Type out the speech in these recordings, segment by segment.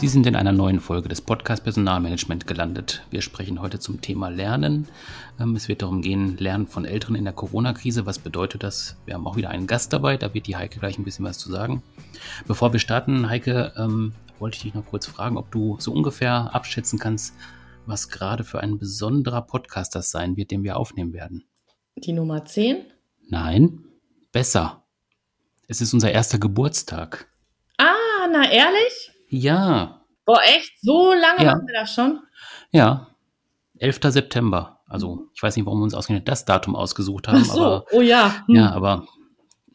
Sie sind in einer neuen Folge des Podcast Personalmanagement gelandet. Wir sprechen heute zum Thema Lernen. Ähm, es wird darum gehen, Lernen von Älteren in der Corona-Krise. Was bedeutet das? Wir haben auch wieder einen Gast dabei, da wird die Heike gleich ein bisschen was zu sagen. Bevor wir starten, Heike, ähm, wollte ich dich noch kurz fragen, ob du so ungefähr abschätzen kannst, was gerade für ein besonderer Podcast das sein wird, den wir aufnehmen werden. Die Nummer 10? Nein, besser. Es ist unser erster Geburtstag. Ah, na ehrlich? Ja. Boah, echt? So lange Ja. machen wir das schon? Ja. 11. September. Also, ich weiß nicht, warum wir uns ausgerechnet das Datum ausgesucht haben, Ach so, aber oh ja. Hm. ja, aber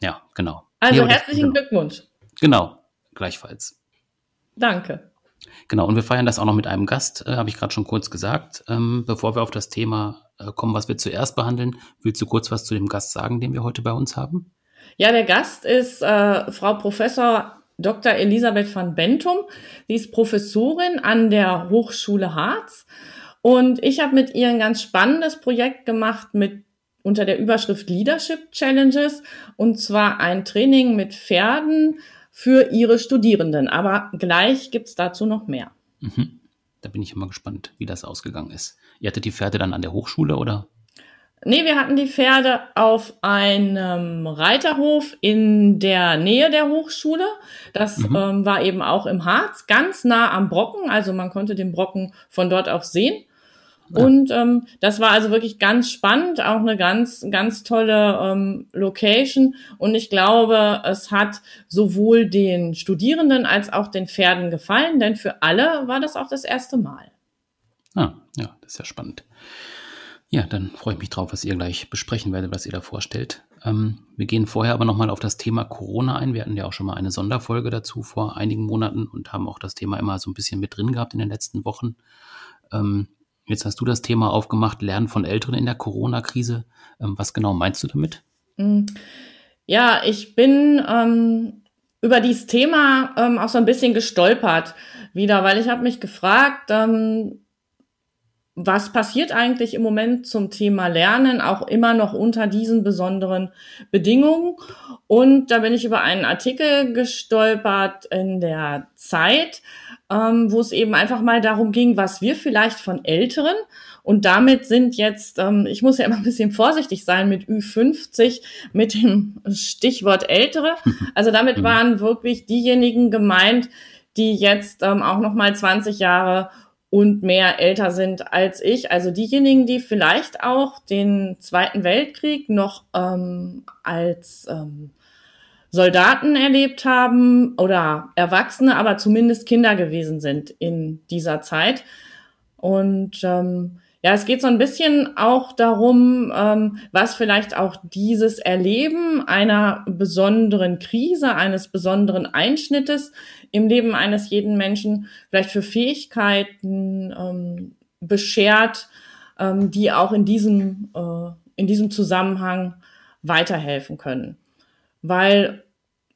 ja, genau. Also Nee, das- herzlichen genau. Glückwunsch. Genau, gleichfalls. Danke. Genau, und wir feiern das auch noch mit einem Gast, äh, habe ich gerade schon kurz gesagt. Ähm, bevor wir auf das Thema äh, kommen, was wir zuerst behandeln, willst du kurz was zu dem Gast sagen, den wir heute bei uns haben? Ja, der Gast ist äh, Frau Professor Dr. Elisabeth van Bentum. Sie ist Professorin an der Hochschule Harz. Und ich habe mit ihr ein ganz spannendes Projekt gemacht mit unter der Überschrift Leadership Challenges und zwar ein Training mit Pferden für ihre Studierenden. Aber gleich gibt's dazu noch mehr. Mhm. Da bin ich immer gespannt, wie das ausgegangen ist. Ihr hattet die Pferde dann an der Hochschule oder? Nee, wir hatten die Pferde auf einem Reiterhof in der Nähe der Hochschule. Das Mhm. ähm, war eben auch im Harz, ganz nah am Brocken. Also man konnte den Brocken von dort auch sehen. Ja. Und ähm, das war also wirklich ganz spannend, auch eine ganz, ganz tolle ähm, Location. Und ich glaube, es hat sowohl den Studierenden als auch den Pferden gefallen, denn für alle war das auch das erste Mal. Ah, ja, das ist ja spannend. Ja, dann freue ich mich drauf, was ihr gleich besprechen werdet, was ihr da vorstellt. Ähm, wir gehen vorher aber nochmal auf das Thema Corona ein. Wir hatten ja auch schon mal eine Sonderfolge dazu vor einigen Monaten und haben auch das Thema immer so ein bisschen mit drin gehabt in den letzten Wochen. Ähm, jetzt hast du das Thema aufgemacht, Lernen von Älteren in der Corona-Krise. Ähm, was genau meinst du damit? Mm. Ja, ich bin ähm, über dieses Thema ähm, auch so ein bisschen gestolpert wieder, weil ich habe mich gefragt, ähm, was passiert eigentlich im Moment zum Thema Lernen, auch immer noch unter diesen besonderen Bedingungen. Und da bin ich über einen Artikel gestolpert in der Zeit, ähm, wo es eben einfach mal darum ging, was wir vielleicht von Älteren und damit sind jetzt, ähm, ich muss ja immer ein bisschen vorsichtig sein mit Ü50, mit dem Stichwort Ältere. Also damit Mhm. waren wirklich diejenigen gemeint, die jetzt ähm, auch noch mal 20 Jahre und mehr älter sind als ich. Also diejenigen, die vielleicht auch den Zweiten Weltkrieg noch ähm, als ähm, Soldaten erlebt haben oder Erwachsene, aber zumindest Kinder gewesen sind in dieser Zeit. Und ähm, ja, es geht so ein bisschen auch darum, ähm, was vielleicht auch dieses Erleben einer besonderen Krise, eines besonderen Einschnittes im Leben eines jeden Menschen vielleicht für Fähigkeiten ähm, beschert, ähm, die auch in diesem, äh, in diesem Zusammenhang weiterhelfen können. Weil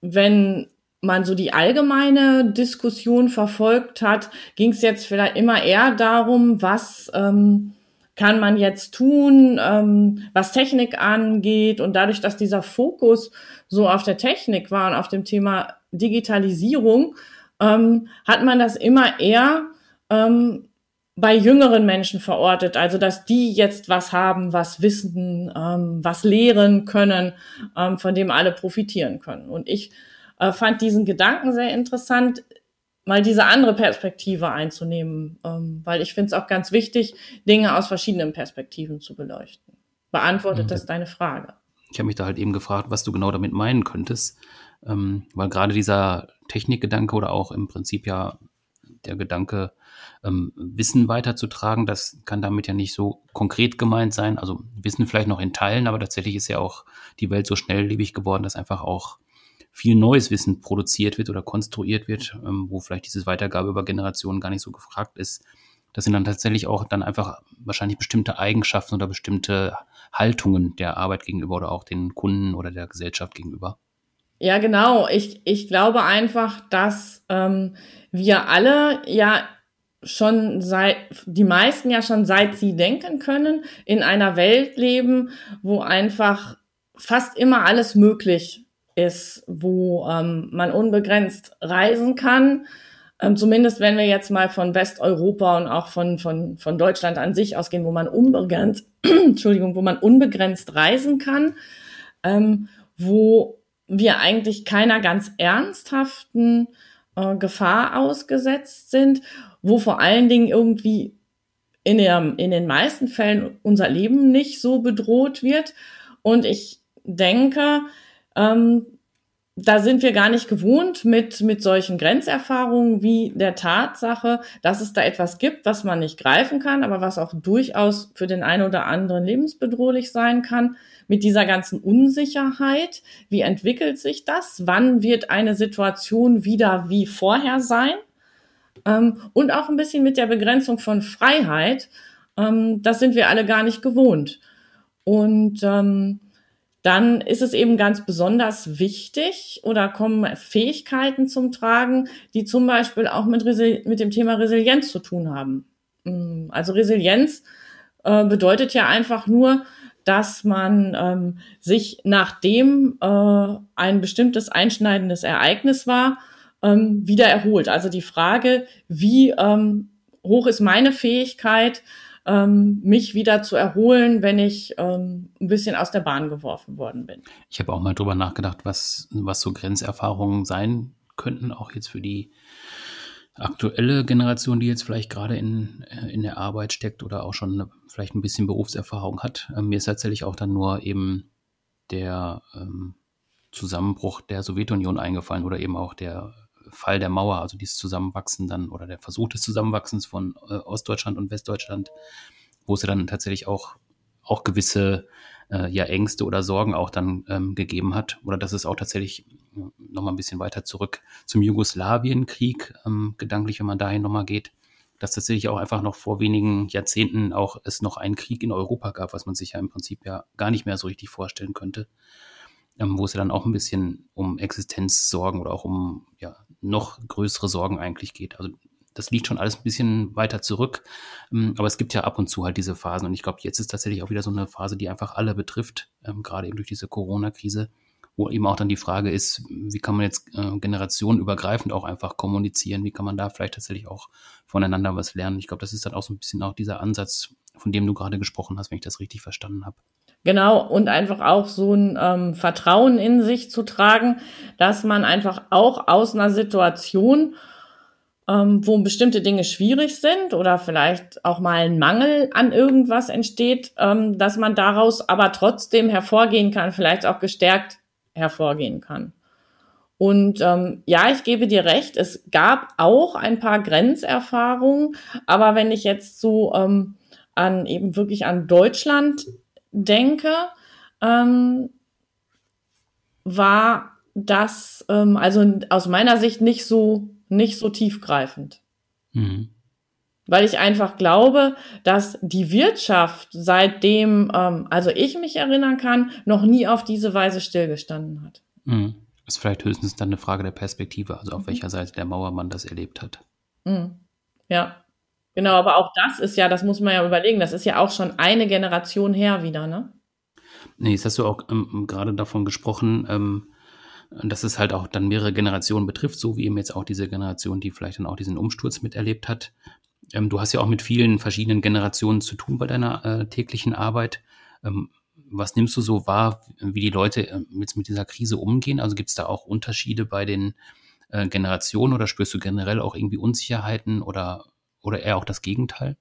wenn man so die allgemeine Diskussion verfolgt hat, ging es jetzt vielleicht immer eher darum, was ähm, kann man jetzt tun, ähm, was Technik angeht. Und dadurch, dass dieser Fokus so auf der Technik war und auf dem Thema Digitalisierung, ähm, hat man das immer eher ähm, bei jüngeren Menschen verortet. Also, dass die jetzt was haben, was wissen, ähm, was lehren können, ähm, von dem alle profitieren können. Und ich äh, fand diesen Gedanken sehr interessant, mal diese andere Perspektive einzunehmen, ähm, weil ich finde es auch ganz wichtig, Dinge aus verschiedenen Perspektiven zu beleuchten. Beantwortet Mhm. das deine Frage? Ich habe mich da halt eben gefragt, was du genau damit meinen könntest, ähm, weil gerade dieser Technikgedanke oder auch im Prinzip ja der Gedanke, ähm, Wissen weiterzutragen, das kann damit ja nicht so konkret gemeint sein. Also Wissen vielleicht noch in Teilen, aber tatsächlich ist ja auch die Welt so schnelllebig geworden, dass einfach auch viel neues Wissen produziert wird oder konstruiert wird, ähm, wo vielleicht diese Weitergabe über Generationen gar nicht so gefragt ist. Das sind dann tatsächlich auch dann einfach wahrscheinlich bestimmte Eigenschaften oder bestimmte Haltungen der Arbeit gegenüber oder auch den Kunden oder der Gesellschaft gegenüber. Ja, genau. Ich, ich glaube einfach, dass ähm, wir alle ja schon seit, die meisten ja schon seit sie denken können, in einer Welt leben, wo einfach fast immer alles möglich ist, wo ähm, man unbegrenzt reisen kann, Ähm, zumindest wenn wir jetzt mal von Westeuropa und auch von, von, von Deutschland an sich ausgehen, wo man unbegrenzt, Entschuldigung, wo man unbegrenzt reisen kann, ähm, wo wir eigentlich keiner ganz ernsthaften äh, Gefahr ausgesetzt sind, wo vor allen Dingen irgendwie in, der, in den meisten Fällen unser Leben nicht so bedroht wird. Und ich denke, ähm, da sind wir gar nicht gewohnt mit, mit solchen Grenzerfahrungen wie der Tatsache, dass es da etwas gibt, was man nicht greifen kann, aber was auch durchaus für den einen oder anderen lebensbedrohlich sein kann. Mit dieser ganzen Unsicherheit. Wie entwickelt sich das? Wann wird eine Situation wieder wie vorher sein? Ähm, und auch ein bisschen mit der Begrenzung von Freiheit. Ähm, das sind wir alle gar nicht gewohnt. Und ähm, dann ist es eben ganz besonders wichtig oder kommen Fähigkeiten zum Tragen, die zum Beispiel auch mit, mit dem Thema Resilienz zu tun haben. Mm, also Resilienz äh, bedeutet ja einfach nur, dass man ähm, sich nachdem äh, ein bestimmtes einschneidendes Ereignis war, ähm, wieder erholt. Also die Frage, wie ähm, hoch ist meine Fähigkeit, ähm, mich wieder zu erholen, wenn ich ähm, ein bisschen aus der Bahn geworfen worden bin. Ich habe auch mal drüber nachgedacht, was, was so Grenzerfahrungen sein könnten, auch jetzt für die aktuelle Generation, die jetzt vielleicht gerade in, äh, in der Arbeit steckt oder auch schon eine, vielleicht ein bisschen Berufserfahrung hat. Ähm, mir ist tatsächlich auch dann nur eben der ähm, Zusammenbruch der Sowjetunion eingefallen oder eben auch der Fall der Mauer, also dieses Zusammenwachsen dann oder der Versuch des Zusammenwachsens von äh, Ostdeutschland und Westdeutschland, wo es ja dann tatsächlich auch, auch gewisse äh, ja, Ängste oder Sorgen auch dann ähm, gegeben hat. Oder dass es auch tatsächlich äh, nochmal ein bisschen weiter zurück zum Jugoslawienkrieg, ähm, gedanklich, wenn man dahin nochmal geht, dass tatsächlich auch einfach noch vor wenigen Jahrzehnten auch es noch einen Krieg in Europa gab, was man sich ja im Prinzip ja gar nicht mehr so richtig vorstellen könnte ähm, wo es ja dann auch ein bisschen um Existenzsorgen oder auch um ja, noch größere Sorgen eigentlich geht. Also das liegt schon alles ein bisschen weiter zurück, ähm, aber es gibt ja ab und zu halt diese Phasen und ich glaube, jetzt ist tatsächlich auch wieder so eine Phase, die einfach alle betrifft, ähm, gerade eben durch diese Corona-Krise, wo eben auch dann die Frage ist, wie kann man jetzt äh, generationenübergreifend auch einfach kommunizieren, wie kann man da vielleicht tatsächlich auch voneinander was lernen. Ich glaube, das ist dann auch so ein bisschen auch dieser Ansatz, von dem du gerade gesprochen hast, wenn ich das richtig verstanden habe. Genau, und einfach auch so ein ähm, Vertrauen in sich zu tragen, dass man einfach auch aus einer Situation, ähm, wo bestimmte Dinge schwierig sind oder vielleicht auch mal ein Mangel an irgendwas entsteht, ähm, dass man daraus aber trotzdem hervorgehen kann, vielleicht auch gestärkt hervorgehen kann. Und ähm, ja, ich gebe dir recht, es gab auch ein paar Grenzerfahrungen, aber wenn ich jetzt so ähm, an eben wirklich an Deutschland denke, ähm, war das ähm, also aus meiner Sicht nicht so nicht so tiefgreifend. Mhm. Weil ich einfach glaube, dass die Wirtschaft seitdem, ähm, also ich mich erinnern kann, noch nie auf diese Weise stillgestanden hat. Mhm. Ist vielleicht höchstens dann eine Frage der Perspektive, also auf mhm. welcher Seite der Mauer man das erlebt hat. Mhm. Ja. Genau, aber auch das ist ja, das muss man ja überlegen, das ist ja auch schon eine Generation her wieder, ne? Nee, jetzt hast du auch ähm, gerade davon gesprochen, ähm, dass es halt auch dann mehrere Generationen betrifft, so wie eben jetzt auch diese Generation, die vielleicht dann auch diesen Umsturz miterlebt hat. Ähm, du hast ja auch mit vielen verschiedenen Generationen zu tun bei deiner äh, täglichen Arbeit. Ähm, was nimmst du so wahr, wie die Leute äh, jetzt mit dieser Krise umgehen? Also gibt es da auch Unterschiede bei den äh, Generationen oder spürst du generell auch irgendwie Unsicherheiten oder oder eher auch das Gegenteil?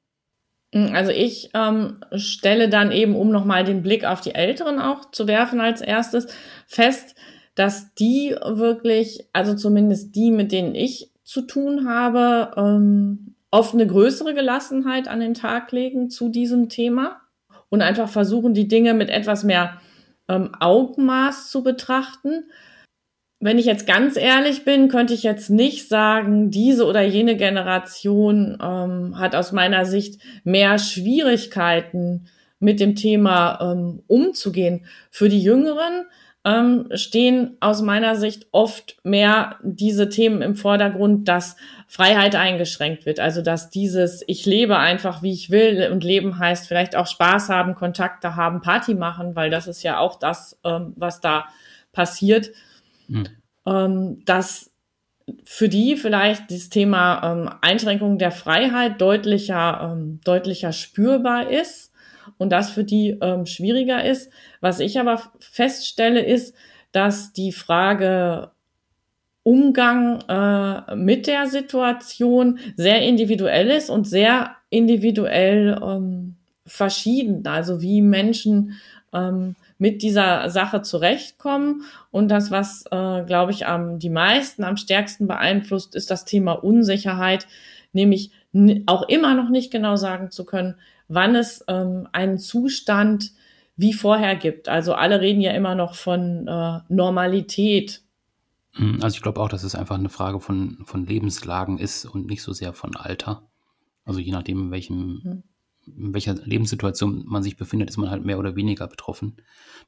Mm, also ich ähm, stelle dann eben, um nochmal den Blick auf die Älteren auch zu werfen als erstes, fest, dass die wirklich, also zumindest die, mit denen ich zu tun habe, ähm, oft eine größere Gelassenheit an den Tag legen zu diesem Thema und einfach versuchen, die Dinge mit etwas mehr ähm, Augenmaß zu betrachten wenn ich jetzt ganz ehrlich bin, könnte ich jetzt nicht sagen, diese oder jene Generation ähm, hat aus meiner Sicht mehr Schwierigkeiten mit dem Thema ähm, umzugehen. Für die Jüngeren ähm, stehen aus meiner Sicht oft mehr diese Themen im Vordergrund, dass Freiheit eingeschränkt wird. Also dass dieses Ich lebe einfach, wie ich will und Leben heißt vielleicht auch Spaß haben, Kontakte haben, Party machen, weil das ist ja auch das, ähm, was da passiert Mhm. Ähm, dass für die vielleicht das Thema ähm, Einschränkung der Freiheit deutlicher, ähm, deutlicher spürbar ist und das für die ähm, schwieriger ist. Was ich aber feststelle, ist, dass die Frage Umgang äh, mit der Situation sehr individuell ist und sehr individuell ähm, verschieden. Also wie Menschen ähm, mit dieser Sache zurechtkommen. Und das, was, äh, glaube ich, am, die meisten am stärksten beeinflusst, ist das Thema Unsicherheit, nämlich auch immer noch nicht genau sagen zu können, wann es ähm, einen Zustand wie vorher gibt. Also alle reden ja immer noch von äh, Normalität. Hm, also ich glaube auch, dass es einfach eine Frage von, von Lebenslagen ist und nicht so sehr von Alter. Also je nachdem, in welchem, mhm in welcher Lebenssituation man sich befindet, ist man halt mehr oder weniger betroffen.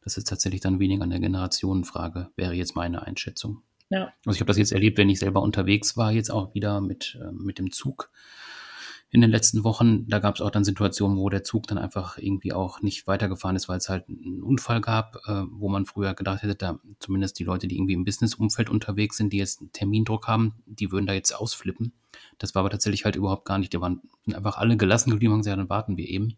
Das ist tatsächlich dann weniger eine Generationenfrage, wäre jetzt meine Einschätzung. Ja. Also ich habe das jetzt erlebt, wenn ich selber unterwegs war, jetzt auch wieder mit, äh, mit dem Zug in den letzten Wochen. Da gab es auch dann Situationen, wo der Zug dann einfach irgendwie auch nicht weitergefahren ist, weil es halt einen Unfall gab, äh, wo man früher gedacht hätte, da zumindest die Leute, die irgendwie im Businessumfeld unterwegs sind, die jetzt einen Termindruck haben, die würden da jetzt ausflippen. Das war aber tatsächlich halt überhaupt gar nicht. Die waren einfach alle gelassen geblieben und gesagt, dann warten wir eben.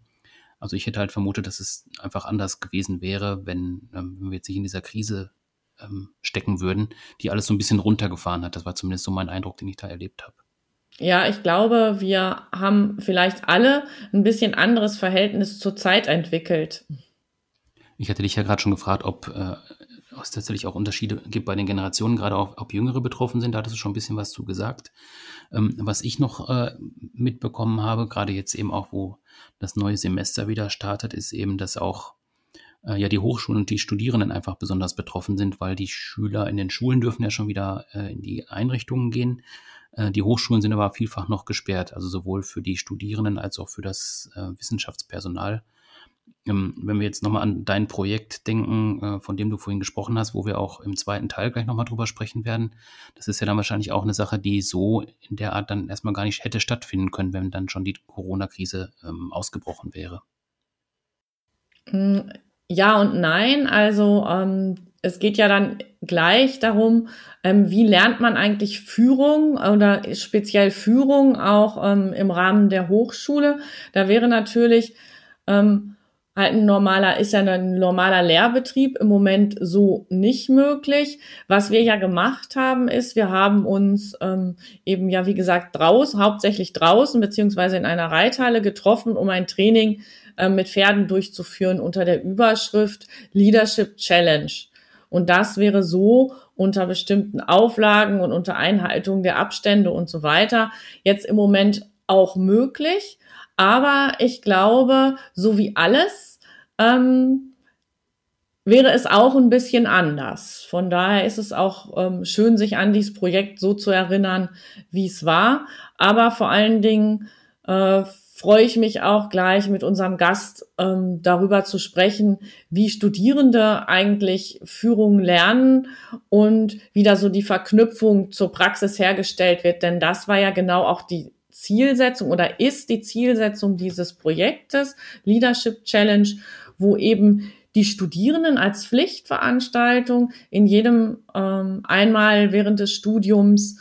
Also ich hätte halt vermutet, dass es einfach anders gewesen wäre, wenn, ähm, wenn wir jetzt nicht in dieser Krise ähm, stecken würden, die alles so ein bisschen runtergefahren hat. Das war zumindest so mein Eindruck, den ich da erlebt habe. Ja, ich glaube, wir haben vielleicht alle ein bisschen anderes Verhältnis zur Zeit entwickelt. Ich hatte dich ja gerade schon gefragt, ob äh, es tatsächlich auch Unterschiede gibt bei den Generationen, gerade auch ob Jüngere betroffen sind. Da hattest du schon ein bisschen was zu gesagt. Ähm, was ich noch äh, mitbekommen habe, gerade jetzt eben auch, wo das neue Semester wieder startet, ist eben, dass auch äh, ja die Hochschulen und die Studierenden einfach besonders betroffen sind, weil die Schüler in den Schulen dürfen ja schon wieder äh, in die Einrichtungen gehen. Äh, die Hochschulen sind aber vielfach noch gesperrt, also sowohl für die Studierenden als auch für das äh, Wissenschaftspersonal. Ähm, wenn wir jetzt nochmal an dein Projekt denken, äh, von dem du vorhin gesprochen hast, wo wir auch im zweiten Teil gleich nochmal drüber sprechen werden, das ist ja dann wahrscheinlich auch eine Sache, die so in der Art dann erstmal gar nicht hätte stattfinden können, wenn dann schon die Corona-Krise ähm, ausgebrochen wäre. Mm, ja und nein. Also ähm, es geht ja dann gleich darum, ähm, wie lernt man eigentlich Führung oder speziell Führung auch ähm, im Rahmen der Hochschule. Da wäre natürlich ähm, halt ein normaler, ist ja ein normaler Lehrbetrieb im Moment so nicht möglich. Was wir ja gemacht haben, ist, wir haben uns ähm, eben ja, wie gesagt, draußen, hauptsächlich draußen, beziehungsweise in einer Reithalle getroffen, um ein Training äh, mit Pferden durchzuführen unter der Überschrift Leadership Challenge. Und das wäre so unter bestimmten Auflagen und unter Einhaltung der Abstände und so weiter jetzt im Moment auch möglich. Aber ich glaube, so wie alles, ähm, wäre es auch ein bisschen anders. Von daher ist es auch ähm, schön, sich an dieses Projekt so zu erinnern, wie es war. Aber vor allen Dingen äh, freue ich mich auch gleich mit unserem Gast ähm, darüber zu sprechen, wie Studierende eigentlich Führung lernen und wie da so die Verknüpfung zur Praxis hergestellt wird. Denn das war ja genau auch die Zielsetzung oder ist die Zielsetzung dieses Projektes Leadership Challenge, wo eben die Studierenden als Pflichtveranstaltung in jedem ähm, einmal während des Studiums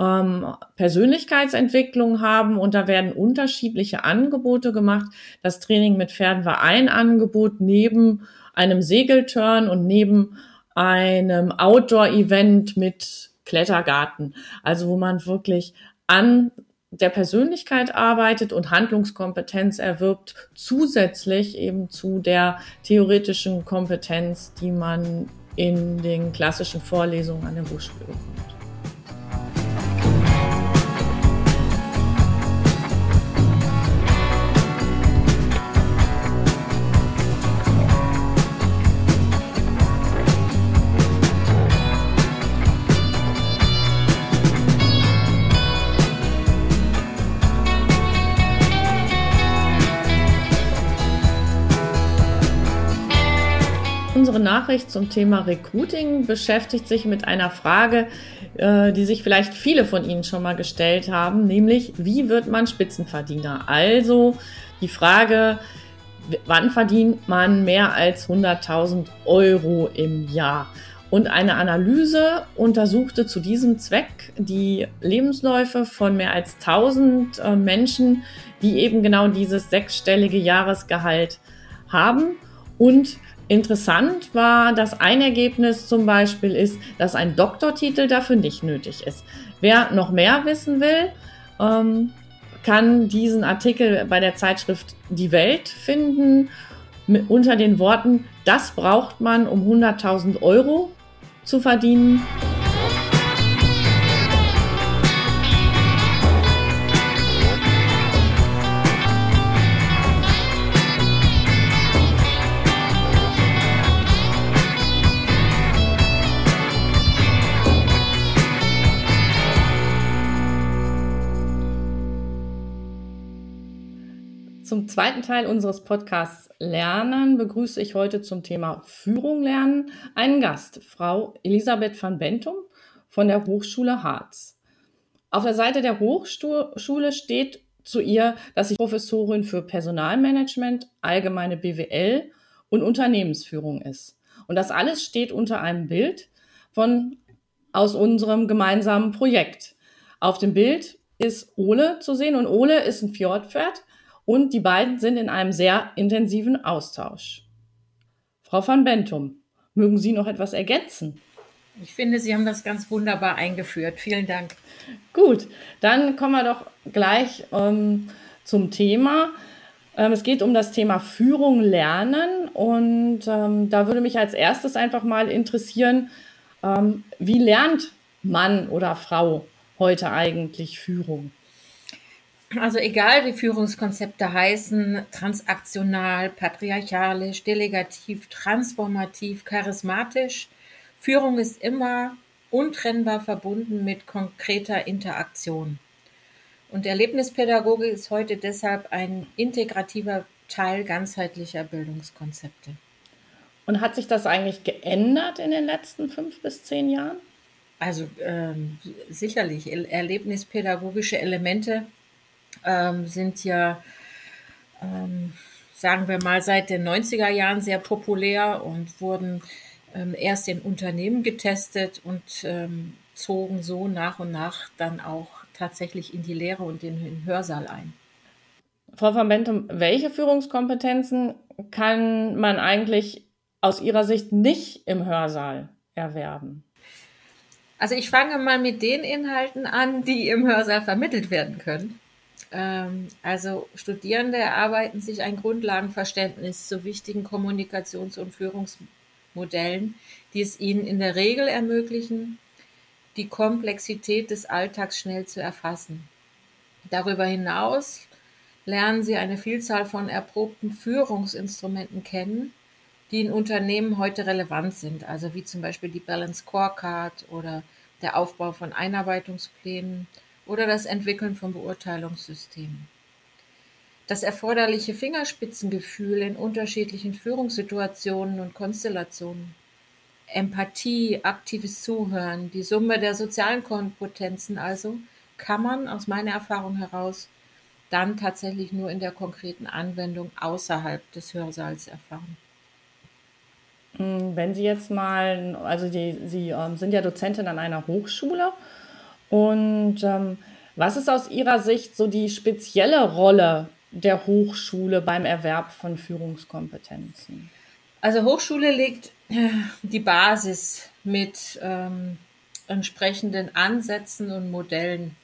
ähm, Persönlichkeitsentwicklung haben und da werden unterschiedliche Angebote gemacht. Das Training mit Pferden war ein Angebot neben einem Segelturn und neben einem Outdoor-Event mit Klettergarten. Also wo man wirklich an der Persönlichkeit arbeitet und Handlungskompetenz erwirbt, zusätzlich eben zu der theoretischen Kompetenz, die man in den klassischen Vorlesungen an der Hochschule bekommt. Unsere Nachricht zum Thema Recruiting beschäftigt sich mit einer Frage, äh, die sich vielleicht viele von Ihnen schon mal gestellt haben, nämlich wie wird man Spitzenverdiener? Also die Frage, wann verdient man mehr als 100.000 Euro im Jahr? Und eine Analyse untersuchte zu diesem Zweck die Lebensläufe von mehr als 1000 äh, Menschen, die eben genau dieses sechsstellige Jahresgehalt haben. Und interessant war, dass ein Ergebnis zum Beispiel ist, dass ein Doktortitel dafür nicht nötig ist. Wer noch mehr wissen will, ähm, kann diesen Artikel bei der Zeitschrift Die Welt finden mit, unter den Worten, das braucht man um 100.000 Euro zu verdienen. Zum zweiten Teil unseres Podcasts Lernen begrüße ich heute zum Thema Führung lernen einen Gast, Frau Elisabeth van Bentum von der Hochschule Harz. Auf der Seite der Hochschule steht zu ihr, dass sie Professorin für Personalmanagement, allgemeine BWL und Unternehmensführung ist. Und das alles steht unter einem Bild von aus unserem gemeinsamen Projekt. Auf dem Bild ist Ole zu sehen und Ole ist ein Fjordpferd und die beiden sind in einem sehr intensiven Austausch. Frau van Bentum, mögen Sie noch etwas ergänzen? Ich finde, Sie haben das ganz wunderbar eingeführt. Vielen Dank. Gut, dann kommen wir doch gleich ähm, zum Thema. Ähm, es geht um das Thema Führung lernen und ähm, da würde mich als erstes einfach mal interessieren, ähm, wie lernt Mann oder Frau heute eigentlich Führung? Also egal wie Führungskonzepte heißen, transaktional, patriarchalisch, delegativ, transformativ, charismatisch, Führung ist immer untrennbar verbunden mit konkreter Interaktion. Und Erlebnispädagogik ist heute deshalb ein integrativer Teil ganzheitlicher Bildungskonzepte. Und hat sich das eigentlich geändert in den letzten fünf bis zehn Jahren? Also ähm, sicherlich. Erlebnispädagogische Elemente ähm, sind ja, ähm, sagen wir mal, seit den 90er Jahren sehr populär und wurden ähm, erst in Unternehmen getestet und ähm, zogen so nach und nach dann auch tatsächlich in die Lehre und in den Hörsaal ein. Frau van Bentum, welche Führungskompetenzen kann man eigentlich aus Ihrer Sicht nicht im Hörsaal erwerben? Also ich fange mal mit den Inhalten an, die im Hörsaal vermittelt werden können. Ähm, also Studierende erarbeiten sich ein Grundlagenverständnis zu wichtigen Kommunikations- und Führungsmodellen, die es ihnen in der Regel ermöglichen, die Komplexität des Alltags schnell zu erfassen. Darüber hinaus lernen sie eine Vielzahl von erprobten Führungsinstrumenten kennen, die in Unternehmen heute relevant sind, also wie zum Beispiel die Balance Scorecard oder der Aufbau von Einarbeitungsplänen oder das Entwickeln von Beurteilungssystemen. Das erforderliche Fingerspitzengefühl in unterschiedlichen Führungssituationen und Konstellationen, Empathie, aktives Zuhören, die Summe der sozialen Kompetenzen also, kann man aus meiner Erfahrung heraus dann tatsächlich nur in der konkreten Anwendung außerhalb des Hörsaals erfahren. Hm, wenn Sie jetzt mal, also die, Sie ähm, sind ja Dozentin an einer Hochschule und ähm, was ist aus Ihrer Sicht so die spezielle Rolle der Hochschule beim Erwerb von Führungskompetenzen? Also Hochschule legt äh, die Basis mit ähm, entsprechenden Ansätzen und Modellen,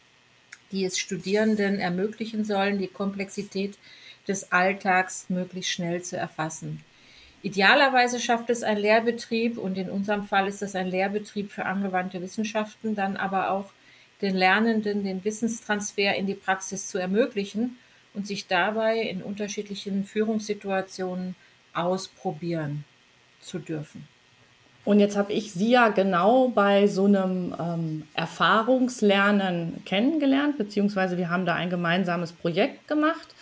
die es Studierenden ermöglichen sollen, die Komplexität des Alltags möglichst schnell zu erfassen. Idealerweise schafft es ein Lehrbetrieb, und in unserem Fall ist das ein Lehrbetrieb für angewandte Wissenschaften, dann aber auch den Lernenden den Wissenstransfer in die Praxis zu ermöglichen und sich dabei in unterschiedlichen Führungssituationen ausprobieren zu dürfen. Und jetzt habe ich Sie ja genau bei so einem ähm, Erfahrungslernen kennengelernt, beziehungsweise wir haben da ein gemeinsames Projekt gemacht.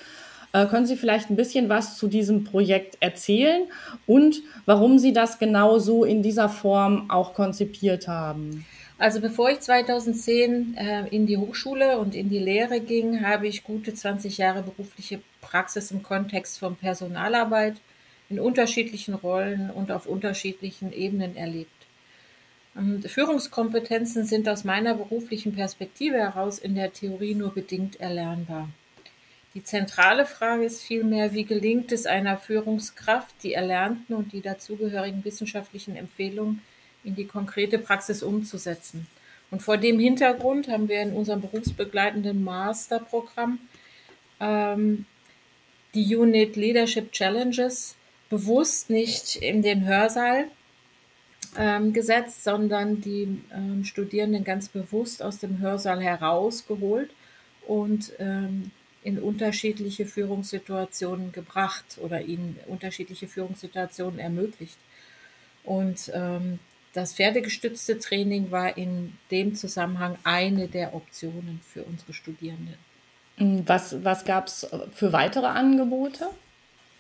Äh, können Sie vielleicht ein bisschen was zu diesem Projekt erzählen und warum Sie das genau so in dieser Form auch konzipiert haben? Also bevor ich 2010 äh, in die Hochschule und in die Lehre ging, habe ich gute 20 Jahre berufliche Praxis im Kontext von Personalarbeit in unterschiedlichen Rollen und auf unterschiedlichen Ebenen erlebt. Führungskompetenzen sind aus meiner beruflichen Perspektive heraus in der Theorie nur bedingt erlernbar. Die zentrale Frage ist vielmehr, wie gelingt es einer Führungskraft, die erlernten und die dazugehörigen wissenschaftlichen Empfehlungen in die konkrete Praxis umzusetzen. Und vor dem Hintergrund haben wir in unserem berufsbegleitenden Masterprogramm ähm, die Unit Leadership Challenges bewusst nicht in den Hörsaal ähm, gesetzt, sondern die ähm, Studierenden ganz bewusst aus dem Hörsaal herausgeholt und ähm, in unterschiedliche Führungssituationen gebracht oder ihnen unterschiedliche Führungssituationen ermöglicht. Und ähm, das pferdegestützte Training war in dem Zusammenhang eine der Optionen für unsere Studierenden. Was, was gab es für weitere Angebote?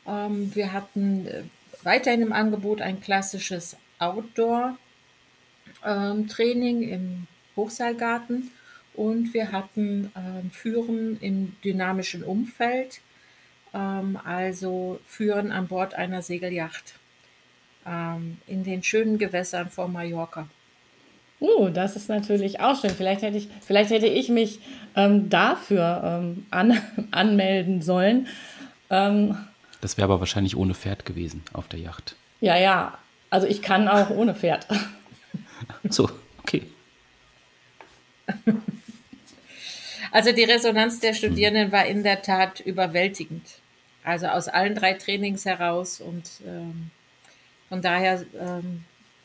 Ähm, wir hatten äh, weiterhin im Angebot ein klassisches Outdoor-Training ähm, im Hochseilgarten und wir hatten ähm, Führen im dynamischen Umfeld, ähm, also Führen an Bord einer Segelyacht ähm, in den schönen Gewässern vor Mallorca. Uh, das ist natürlich auch schön. Vielleicht hätte ich, vielleicht hätte ich mich ähm, dafür ähm, an, anmelden sollen. Ähm, das wäre aber wahrscheinlich ohne Pferd gewesen auf der Yacht. Ja, ja. Also ich kann auch ohne Pferd. so, okay. Also die Resonanz der Studierenden war in der Tat überwältigend. Also aus allen drei Trainings heraus und ähm, von daher ähm,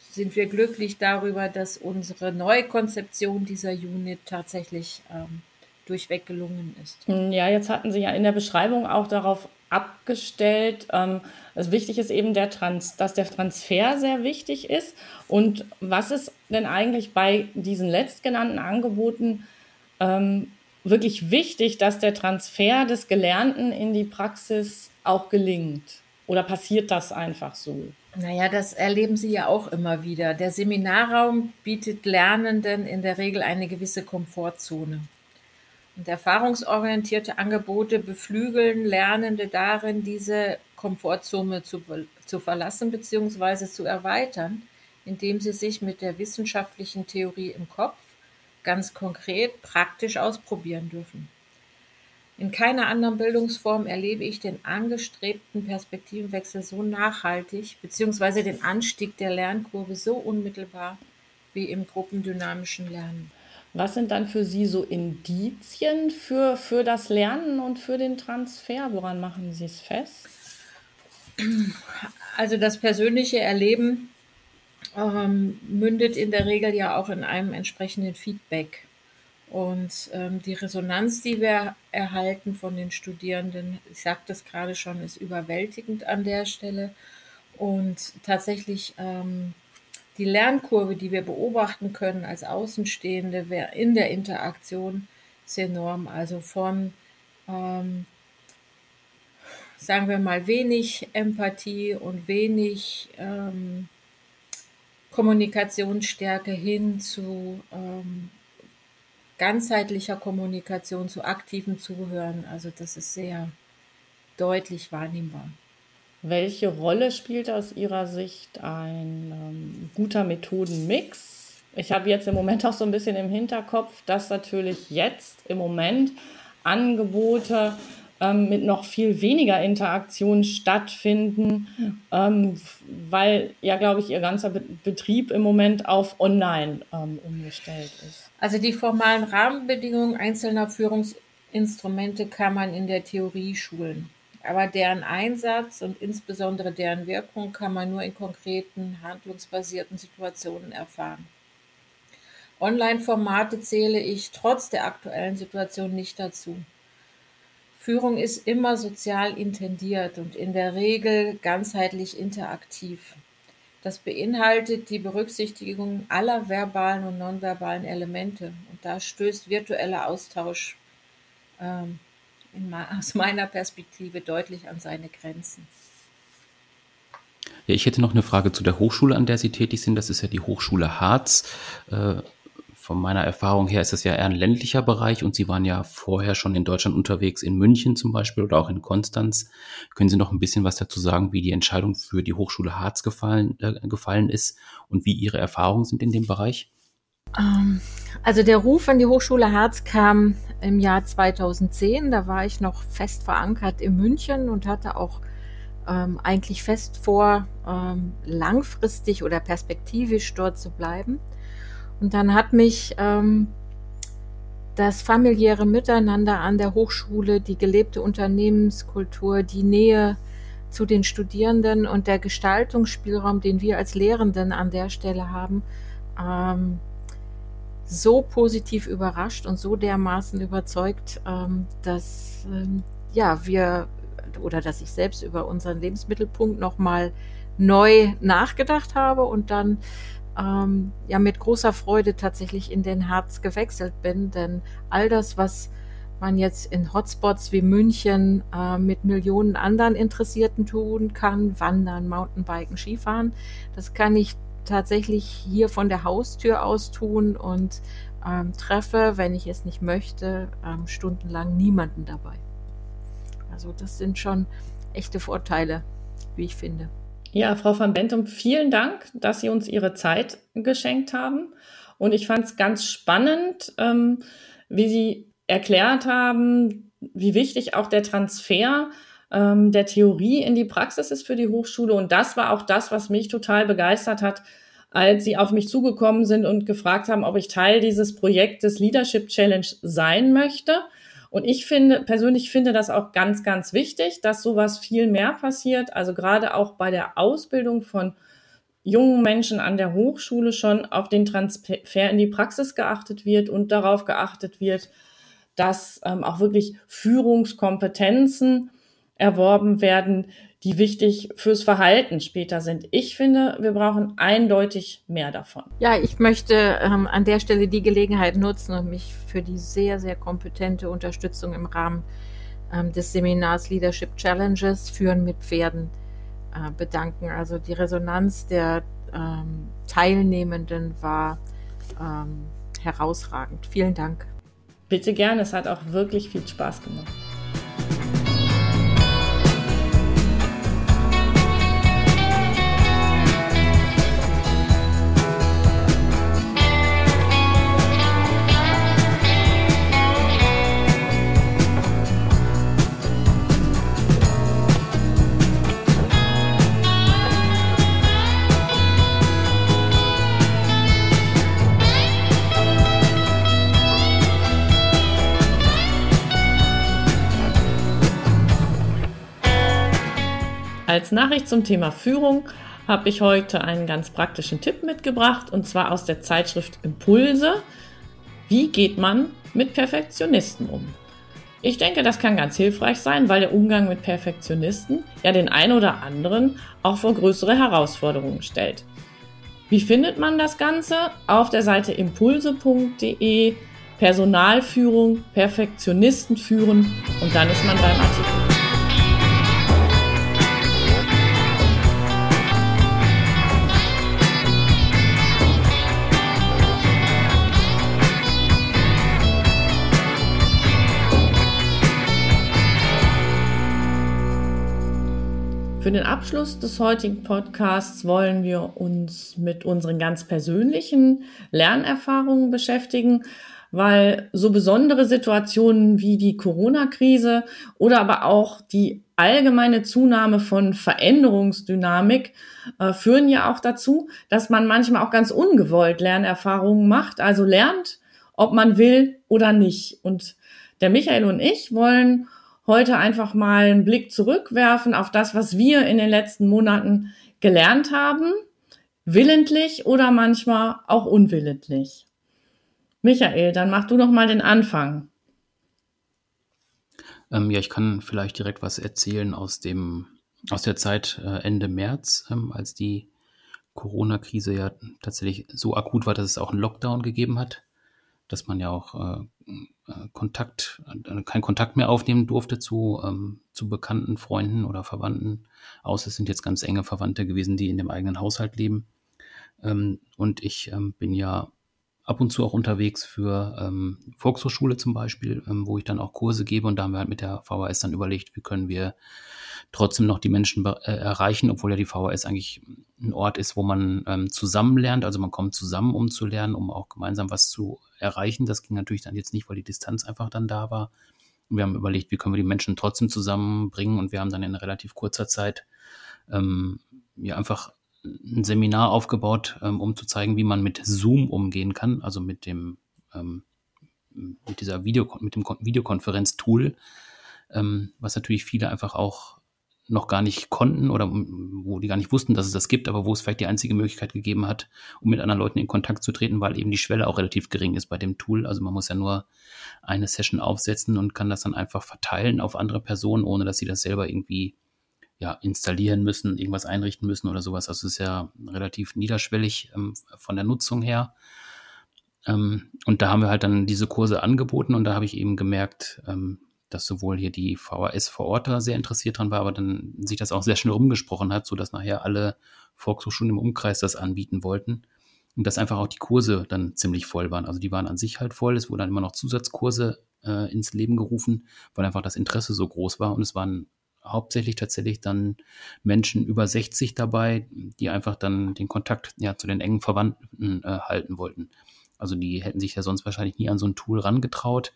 sind wir glücklich darüber, dass unsere Neukonzeption dieser Unit tatsächlich ähm, durchweg gelungen ist. Hm, ja, jetzt hatten Sie ja in der Beschreibung auch darauf abgestellt. Ähm, also wichtig ist eben der Trans, dass der Transfer sehr wichtig ist. Und was ist denn eigentlich bei diesen letztgenannten Angeboten ähm, wirklich wichtig, dass der Transfer des Gelernten in die Praxis auch gelingt? Oder passiert das einfach so? Naja, das erleben Sie ja auch immer wieder. Der Seminarraum bietet Lernenden in der Regel eine gewisse Komfortzone. Und erfahrungsorientierte Angebote beflügeln Lernende darin, diese Komfortzone zu, zu verlassen bzw. zu erweitern, indem sie sich mit der wissenschaftlichen Theorie im Kopf ganz konkret praktisch ausprobieren dürfen. In keiner anderen Bildungsform erlebe ich den angestrebten Perspektivenwechsel so nachhaltig bzw. den Anstieg der Lernkurve so unmittelbar wie im gruppendynamischen Lernen. Was sind dann für Sie so Indizien für, für das Lernen und für den Transfer? Woran machen Sie es fest? Also das persönliche Erleben ähm, mündet in der Regel ja auch in einem entsprechenden Feedback. Und ähm, die Resonanz, die wir erhalten von den Studierenden, ich sagte es gerade schon, ist überwältigend an der Stelle. Und tatsächlich ähm, die Lernkurve, die wir beobachten können als Außenstehende in der Interaktion, ist enorm. Also von, ähm, sagen wir mal, wenig Empathie und wenig ähm, Kommunikationsstärke hin zu ähm, ganzheitlicher Kommunikation, zu aktivem Zuhören. Also das ist sehr deutlich wahrnehmbar. Welche Rolle spielt aus Ihrer Sicht ein ähm, guter Methodenmix? Ich habe jetzt im Moment auch so ein bisschen im Hinterkopf, dass natürlich jetzt im Moment Angebote ähm, mit noch viel weniger Interaktion stattfinden, ähm, weil ja, glaube ich, Ihr ganzer Be Betrieb im Moment auf Online ähm, umgestellt ist. Also die formalen Rahmenbedingungen einzelner Führungsinstrumente kann man in der Theorie schulen. Aber deren Einsatz und insbesondere deren Wirkung kann man nur in konkreten, handlungsbasierten Situationen erfahren. Online-Formate zähle ich trotz der aktuellen Situation nicht dazu. Führung ist immer sozial intendiert und in der Regel ganzheitlich interaktiv. Das beinhaltet die Berücksichtigung aller verbalen und nonverbalen Elemente. Und da stößt virtueller Austausch ähm, aus meiner Perspektive deutlich an seine Grenzen. Ja, ich hätte noch eine Frage zu der Hochschule, an der Sie tätig sind. Das ist ja die Hochschule Harz. Von meiner Erfahrung her ist es ja eher ein ländlicher Bereich und Sie waren ja vorher schon in Deutschland unterwegs, in München zum Beispiel oder auch in Konstanz. Können Sie noch ein bisschen was dazu sagen, wie die Entscheidung für die Hochschule Harz gefallen, äh, gefallen ist und wie Ihre Erfahrungen sind in dem Bereich? Ähm, also der Ruf an die Hochschule Harz kam im Jahr 2010. Da war ich noch fest verankert in München und hatte auch ähm, eigentlich fest vor, ähm, langfristig oder perspektivisch dort zu bleiben. Und dann hat mich ähm, das familiäre Miteinander an der Hochschule, die gelebte Unternehmenskultur, die Nähe zu den Studierenden und der Gestaltungsspielraum, den wir als Lehrenden an der Stelle haben, ähm, so positiv überrascht und so dermaßen überzeugt, ähm, dass ähm, ja wir oder dass ich selbst über unseren Lebensmittelpunkt nochmal neu nachgedacht habe und dann ähm, ja mit großer Freude tatsächlich in den Harz gewechselt bin, denn all das, was man jetzt in Hotspots wie München äh, mit Millionen anderen Interessierten tun kann, Wandern, Mountainbiken, Skifahren, das kann ich tatsächlich hier von der Haustür aus tun und ähm, treffe, wenn ich es nicht möchte, ähm, stundenlang niemanden dabei. Also das sind schon echte Vorteile, wie ich finde. Ja, Frau van Bentum, vielen Dank, dass Sie uns Ihre Zeit geschenkt haben. Und ich fand es ganz spannend, ähm, wie Sie erklärt haben, wie wichtig auch der Transfer ähm, der Theorie in die Praxis ist für die Hochschule. Und das war auch das, was mich total begeistert hat, als sie auf mich zugekommen sind und gefragt haben, ob ich Teil dieses Projektes Leadership Challenge sein möchte. Und ich finde, persönlich finde das auch ganz, ganz wichtig, dass sowas viel mehr passiert. Also gerade auch bei der Ausbildung von jungen Menschen an der Hochschule schon auf den Transfer in die Praxis geachtet wird und darauf geachtet wird, dass ähm, auch wirklich Führungskompetenzen erworben werden, die wichtig fürs Verhalten später sind. Ich finde, wir brauchen eindeutig mehr davon. Ja, ich möchte ähm, an der Stelle die Gelegenheit nutzen und mich für die sehr, sehr kompetente Unterstützung im Rahmen ähm, des Seminars Leadership Challenges Führen mit Pferden äh, bedanken. Also die Resonanz der ähm, Teilnehmenden war ähm, herausragend. Vielen Dank. Bitte gerne, es hat auch wirklich viel Spaß gemacht. Als Nachricht zum Thema Führung habe ich heute einen ganz praktischen Tipp mitgebracht und zwar aus der Zeitschrift Impulse. Wie geht man mit Perfektionisten um? Ich denke, das kann ganz hilfreich sein, weil der Umgang mit Perfektionisten ja den einen oder anderen auch vor größere Herausforderungen stellt. Wie findet man das Ganze? Auf der Seite impulse.de Personalführung, Perfektionisten führen und dann ist man beim Artikel. Für den Abschluss des heutigen Podcasts wollen wir uns mit unseren ganz persönlichen Lernerfahrungen beschäftigen, weil so besondere Situationen wie die Corona-Krise oder aber auch die allgemeine Zunahme von Veränderungsdynamik äh, führen ja auch dazu, dass man manchmal auch ganz ungewollt Lernerfahrungen macht, also lernt, ob man will oder nicht. Und der Michael und ich wollen heute einfach mal einen Blick zurückwerfen auf das, was wir in den letzten Monaten gelernt haben, willentlich oder manchmal auch unwillentlich. Michael, dann mach du noch mal den Anfang. Ähm, ja, ich kann vielleicht direkt was erzählen aus dem aus der Zeit äh, Ende März, ähm, als die Corona-Krise ja tatsächlich so akut war, dass es auch einen Lockdown gegeben hat, dass man ja auch äh, Kontakt, äh, keinen Kontakt mehr aufnehmen durfte zu, ähm, zu bekannten Freunden oder Verwandten, außer es sind jetzt ganz enge Verwandte gewesen, die in dem eigenen Haushalt leben. Ähm, und ich ähm, bin ja ab und zu auch unterwegs für ähm, Volkshochschule zum Beispiel, ähm, wo ich dann auch Kurse gebe und da haben wir halt mit der VHS dann überlegt, wie können wir trotzdem noch die Menschen äh, erreichen, obwohl ja die VHS eigentlich ein Ort ist, wo man ähm, zusammen lernt. Also man kommt zusammen, um zu lernen, um auch gemeinsam was zu erreichen. Das ging natürlich dann jetzt nicht, weil die Distanz einfach dann da war. Und wir haben überlegt, wie können wir die Menschen trotzdem zusammenbringen und wir haben dann in relativ kurzer Zeit ähm, ja einfach ein Seminar aufgebaut, ähm, um zu zeigen, wie man mit Zoom umgehen kann, also mit dem ähm, mit dieser Video mit dem Videokonferenz-Tool, ähm, was natürlich viele einfach auch noch gar nicht konnten oder wo die gar nicht wussten, dass es das gibt, aber wo es vielleicht die einzige Möglichkeit gegeben hat, um mit anderen Leuten in Kontakt zu treten, weil eben die Schwelle auch relativ gering ist bei dem Tool. Also man muss ja nur eine Session aufsetzen und kann das dann einfach verteilen auf andere Personen, ohne dass sie das selber irgendwie ja, installieren müssen, irgendwas einrichten müssen oder sowas. Also es ist ja relativ niederschwellig ähm, von der Nutzung her. Ähm, und da haben wir halt dann diese Kurse angeboten und da habe ich eben gemerkt, ähm, dass sowohl hier die VHS vor Ort da sehr interessiert dran war, aber dann sich das auch sehr schnell rumgesprochen hat, so dass nachher alle Volkshochschulen im Umkreis das anbieten wollten. Und dass einfach auch die Kurse dann ziemlich voll waren. Also die waren an sich halt voll. Es wurden dann immer noch Zusatzkurse äh, ins Leben gerufen, weil einfach das Interesse so groß war. Und es waren hauptsächlich tatsächlich dann Menschen über 60 dabei, die einfach dann den Kontakt ja, zu den engen Verwandten äh, halten wollten. Also die hätten sich ja sonst wahrscheinlich nie an so ein Tool rangetraut,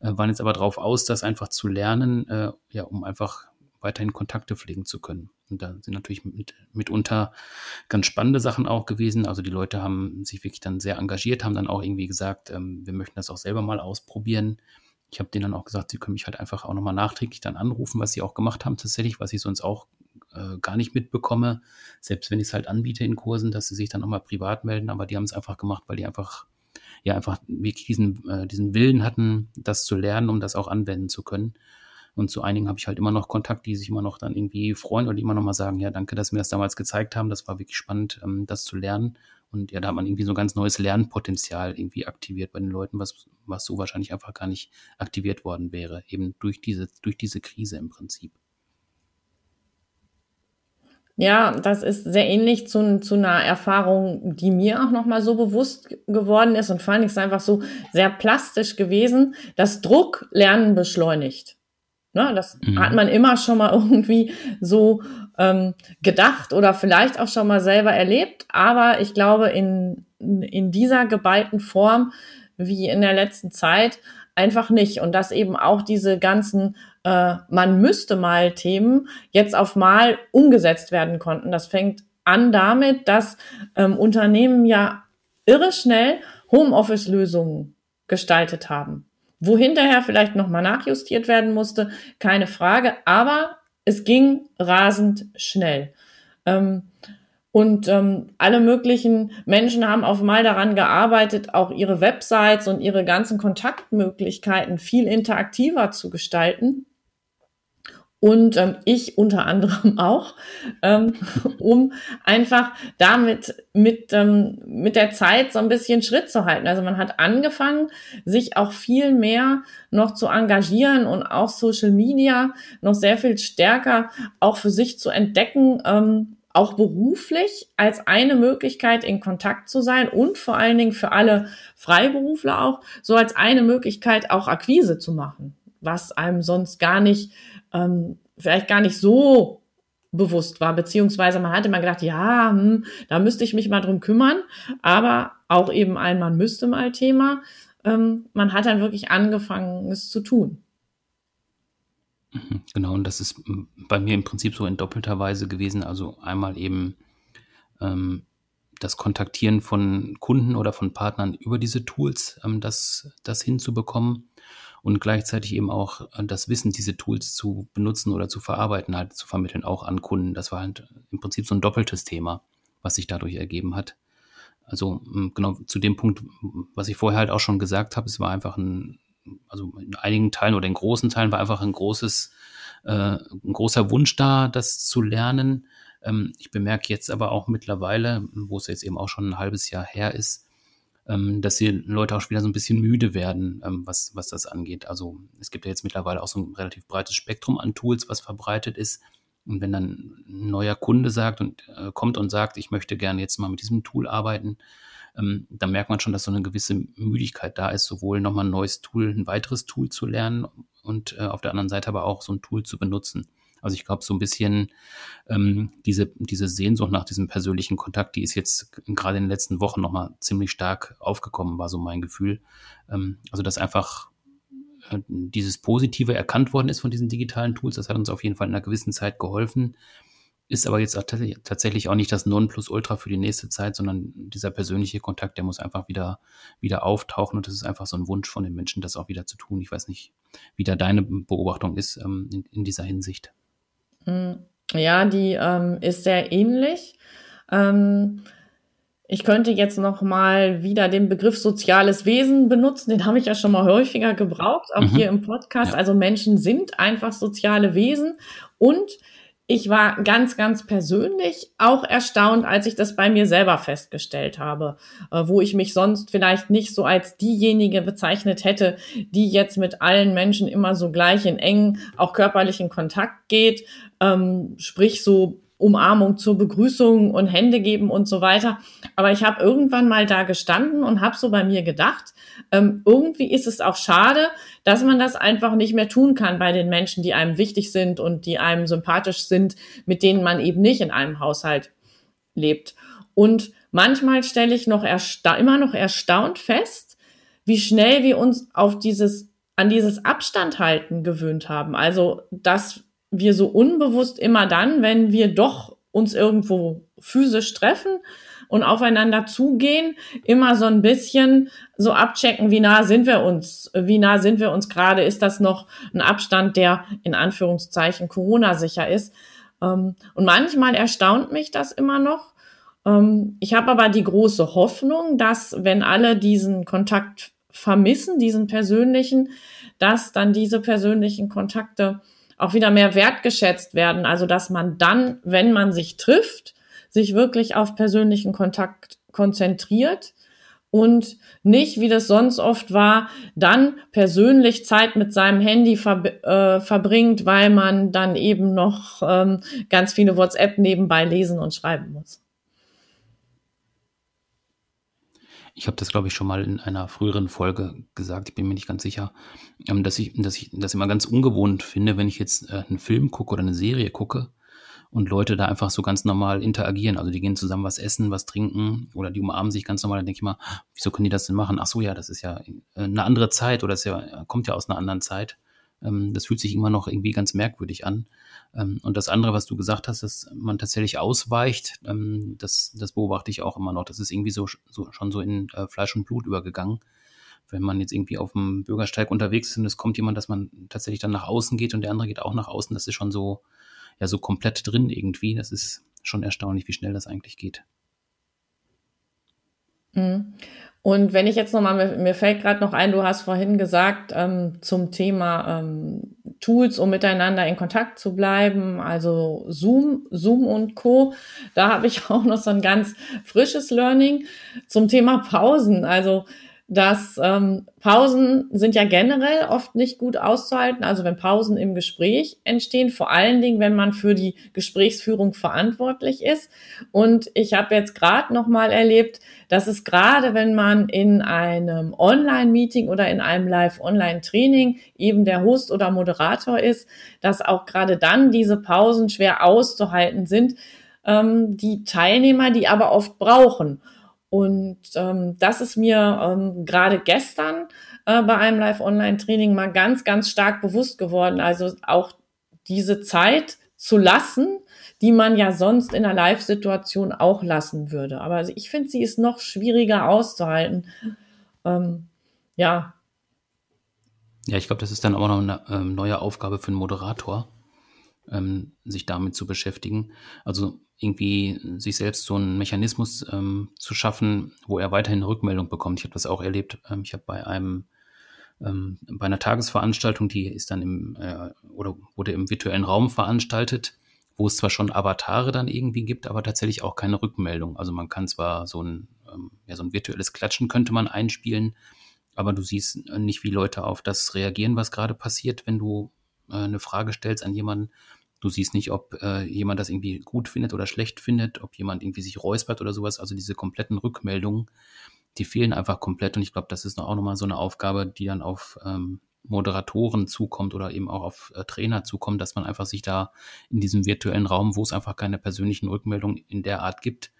äh, waren jetzt aber darauf aus, das einfach zu lernen, äh, ja, um einfach weiterhin Kontakte pflegen zu können. Und da sind natürlich mit, mitunter ganz spannende Sachen auch gewesen. Also die Leute haben sich wirklich dann sehr engagiert, haben dann auch irgendwie gesagt, ähm, wir möchten das auch selber mal ausprobieren. Ich habe denen dann auch gesagt, sie können mich halt einfach auch nochmal nachträglich dann anrufen, was sie auch gemacht haben tatsächlich, was ich sonst auch äh, gar nicht mitbekomme. Selbst wenn ich es halt anbiete in Kursen, dass sie sich dann nochmal privat melden, aber die haben es einfach gemacht, weil die einfach ja einfach wirklich diesen, äh, diesen Willen hatten, das zu lernen, um das auch anwenden zu können. Und zu einigen habe ich halt immer noch Kontakt, die sich immer noch dann irgendwie freuen oder die immer noch mal sagen, ja, danke, dass mir das damals gezeigt haben. Das war wirklich spannend, ähm, das zu lernen. Und ja, da hat man irgendwie so ein ganz neues Lernpotenzial irgendwie aktiviert bei den Leuten, was, was so wahrscheinlich einfach gar nicht aktiviert worden wäre, eben durch diese, durch diese Krise im Prinzip. Ja, das ist sehr ähnlich zu, zu einer Erfahrung, die mir auch nochmal so bewusst geworden ist und vor allem ist einfach so sehr plastisch gewesen, dass Druck Lernen beschleunigt. Ne, das mhm. hat man immer schon mal irgendwie so ähm, gedacht oder vielleicht auch schon mal selber erlebt, aber ich glaube, in, in dieser geballten Form wie in der letzten Zeit einfach nicht. Und dass eben auch diese ganzen äh, man müsste mal Themen jetzt auf mal umgesetzt werden konnten. Das fängt an damit, dass ähm, Unternehmen ja irre schnell Homeoffice-Lösungen gestaltet haben. Wo hinterher vielleicht nochmal nachjustiert werden musste, keine Frage, aber es ging rasend schnell. Ähm, und ähm, alle möglichen Menschen haben auf mal daran gearbeitet, auch ihre Websites und ihre ganzen Kontaktmöglichkeiten viel interaktiver zu gestalten. Und ähm, ich unter anderem auch, ähm, um einfach damit mit, ähm, mit der Zeit so ein bisschen Schritt zu halten. Also man hat angefangen, sich auch viel mehr noch zu engagieren und auch Social Media noch sehr viel stärker auch für sich zu entdecken, ähm, auch beruflich als eine Möglichkeit in Kontakt zu sein und vor allen Dingen für alle Freiberufler auch so als eine Möglichkeit auch Akquise zu machen, was einem sonst gar nicht, ähm, vielleicht gar nicht so bewusst war, beziehungsweise man hatte mal gedacht, ja, hm, da müsste ich mich mal drum kümmern, aber auch eben ein man müsste mal Thema. Ähm, man hat dann wirklich angefangen, es zu tun. Mhm, genau, und das ist bei mir im Prinzip so in doppelter Weise gewesen. Also einmal eben ähm, das Kontaktieren von Kunden oder von Partnern über diese Tools, ähm, das, das hinzubekommen und gleichzeitig eben auch äh, das Wissen, diese Tools zu benutzen oder zu verarbeiten, halt zu vermitteln, auch an Kunden. Das war halt im Prinzip so ein doppeltes Thema, was sich dadurch ergeben hat. Also genau zu dem Punkt, was ich vorher halt auch schon gesagt habe, es war einfach ein also in einigen Teilen oder in großen Teilen war einfach ein großes, äh, ein großer Wunsch da, das zu lernen. Ähm, ich bemerke jetzt aber auch mittlerweile, wo es jetzt eben auch schon ein halbes Jahr her ist, ähm, dass die Leute auch wieder so ein bisschen müde werden, ähm, was, was das angeht. Also es gibt ja jetzt mittlerweile auch so ein relativ breites Spektrum an Tools, was verbreitet ist. Und wenn dann ein neuer Kunde sagt und äh, kommt und sagt, ich möchte gerne jetzt mal mit diesem Tool arbeiten, ähm, da merkt man schon, dass so eine gewisse Müdigkeit da ist, sowohl nochmal ein neues Tool, ein weiteres Tool zu lernen und äh, auf der anderen Seite aber auch so ein Tool zu benutzen. Also ich glaube, so ein bisschen ähm, diese, diese Sehnsucht nach diesem persönlichen Kontakt, die ist jetzt gerade in den letzten Wochen nochmal ziemlich stark aufgekommen, war so mein Gefühl. Ähm, also dass einfach äh, dieses Positive erkannt worden ist von diesen digitalen Tools, das hat uns auf jeden Fall in einer gewissen Zeit geholfen ist aber jetzt tatsächlich auch nicht das Nonplusultra für die nächste Zeit, sondern dieser persönliche Kontakt, der muss einfach wieder, wieder auftauchen und das ist einfach so ein Wunsch von den Menschen, das auch wieder zu tun. Ich weiß nicht, wie da deine Beobachtung ist ähm, in, in, dieser Hinsicht. Hm. Ja, die ähm, ist sehr ähnlich. Ähm, ich könnte jetzt noch mal wieder den Begriff soziales Wesen benutzen. Den habe ich ja schon mal häufiger gebraucht, auch mhm. hier im Podcast. Ja. Also Menschen sind einfach soziale Wesen und ich war ganz, ganz persönlich auch erstaunt, als ich das bei mir selber festgestellt habe, äh, wo ich mich sonst vielleicht nicht so als diejenige bezeichnet hätte, die jetzt mit allen Menschen immer so gleich in engen, auch körperlichen Kontakt geht, ähm, sprich so Umarmung zur Begrüßung und Hände geben und so weiter. Aber ich habe irgendwann mal da gestanden und habe so bei mir gedacht, ähm, irgendwie ist es auch schade, dass man das einfach nicht mehr tun kann bei den Menschen, die einem wichtig sind und die einem sympathisch sind, mit denen man eben nicht in einem Haushalt lebt. Und manchmal stelle ich noch immer noch erstaunt fest, wie schnell wir uns auf dieses an dieses Abstand halten gewöhnt haben. Also, dass wir so unbewusst immer dann, wenn wir doch uns irgendwo physisch treffen und aufeinander zugehen, immer so ein bisschen so abchecken, wie nah sind wir uns, wie nah sind wir uns gerade, ist das noch ein Abstand, der in Anführungszeichen Corona sicher ist. Ähm, und manchmal erstaunt mich das immer noch. Ähm, ich habe aber die große Hoffnung, dass wenn alle diesen Kontakt vermissen, diesen persönlichen, dass dann diese persönlichen Kontakte auch wieder mehr wertgeschätzt werden. Also dass man dann, wenn man sich trifft, sich wirklich auf persönlichen Kontakt konzentriert und nicht, wie das sonst oft war, dann persönlich Zeit mit seinem Handy ver äh, verbringt, weil man dann eben noch ähm, ganz viele WhatsApp nebenbei lesen und schreiben muss. Ich habe das, glaube ich, schon mal in einer früheren Folge gesagt, ich bin mir nicht ganz sicher, ähm, dass, ich, dass ich das immer ganz ungewohnt finde, wenn ich jetzt äh, einen Film gucke oder eine Serie gucke und Leute da einfach so ganz normal interagieren. Also die gehen zusammen was essen, was trinken oder die umarmen sich ganz normal. Dann denke ich mal, wieso können die das denn machen? Ach so, ja, das ist ja äh, eine andere Zeit oder das ja, kommt ja aus einer anderen Zeit. Ähm, das fühlt sich immer noch irgendwie ganz merkwürdig an. Ähm, und das andere, was du gesagt hast, dass man tatsächlich ausweicht, ähm, das, das beobachte ich auch immer noch. Das ist irgendwie so, so schon so in äh, Fleisch und Blut übergegangen. Wenn man jetzt irgendwie auf dem Bürgersteig unterwegs ist und es kommt jemand, dass man tatsächlich dann nach außen geht und der andere geht auch nach außen, das ist schon so, ja, so komplett drin irgendwie. Das ist schon erstaunlich, wie schnell das eigentlich geht. Mhm. Und wenn ich jetzt nochmal, mir, fällt gerade noch ein, du hast vorhin gesagt ähm, zum Thema ähm, Tools, um miteinander in Kontakt zu bleiben, also Zoom, Zoom und Co. Da habe ich auch noch so ein ganz frisches Learning zum Thema Pausen. Also dass ähm, Pausen sind ja generell oft nicht gut auszuhalten. Also wenn Pausen im Gespräch entstehen, vor allen Dingen, wenn man für die Gesprächsführung verantwortlich ist. Und ich habe jetzt gerade noch mal erlebt, dass es gerade, wenn man in einem Online-Meeting oder in einem Live-Online-Training eben der Host oder Moderator ist, dass auch gerade dann diese Pausen schwer auszuhalten sind. Ähm, die Teilnehmer, die aber oft brauchen. Und ähm, das ist mir ähm, gerade gestern äh, bei einem Live-Online-Training mal ganz, ganz stark bewusst geworden. Also auch diese Zeit zu lassen, die man ja sonst in einer Live-Situation auch lassen würde. Aber also ich finde, sie ist noch schwieriger auszuhalten. Ähm, ja. Ja, ich glaube, das ist dann auch noch eine ähm, neue Aufgabe für einen Moderator, ähm, sich damit zu beschäftigen. Also irgendwie sich selbst so einen Mechanismus ähm, zu schaffen, wo er weiterhin Rückmeldung bekommt. Ich habe das auch erlebt. Ähm, ich habe bei einem ähm, bei einer Tagesveranstaltung, die ist dann im äh, oder wurde im virtuellen Raum veranstaltet, wo es zwar schon Avatare dann irgendwie gibt, aber tatsächlich auch keine Rückmeldung. Also man kann zwar so ein ähm, ja so ein virtuelles Klatschen könnte man einspielen, aber du siehst nicht, wie Leute auf das reagieren, was gerade passiert, wenn du äh, eine Frage stellst an jemanden Du siehst nicht, ob äh, jemand das irgendwie gut findet oder schlecht findet, ob jemand irgendwie sich räuspert oder sowas. Also diese kompletten Rückmeldungen, die fehlen einfach komplett. Und ich glaube, das ist auch nochmal so eine Aufgabe, die dann auf ähm, Moderatoren zukommt oder eben auch auf äh, Trainer zukommt, dass man einfach sich da in diesem virtuellen Raum, wo es einfach keine persönlichen Rückmeldungen in der Art gibt,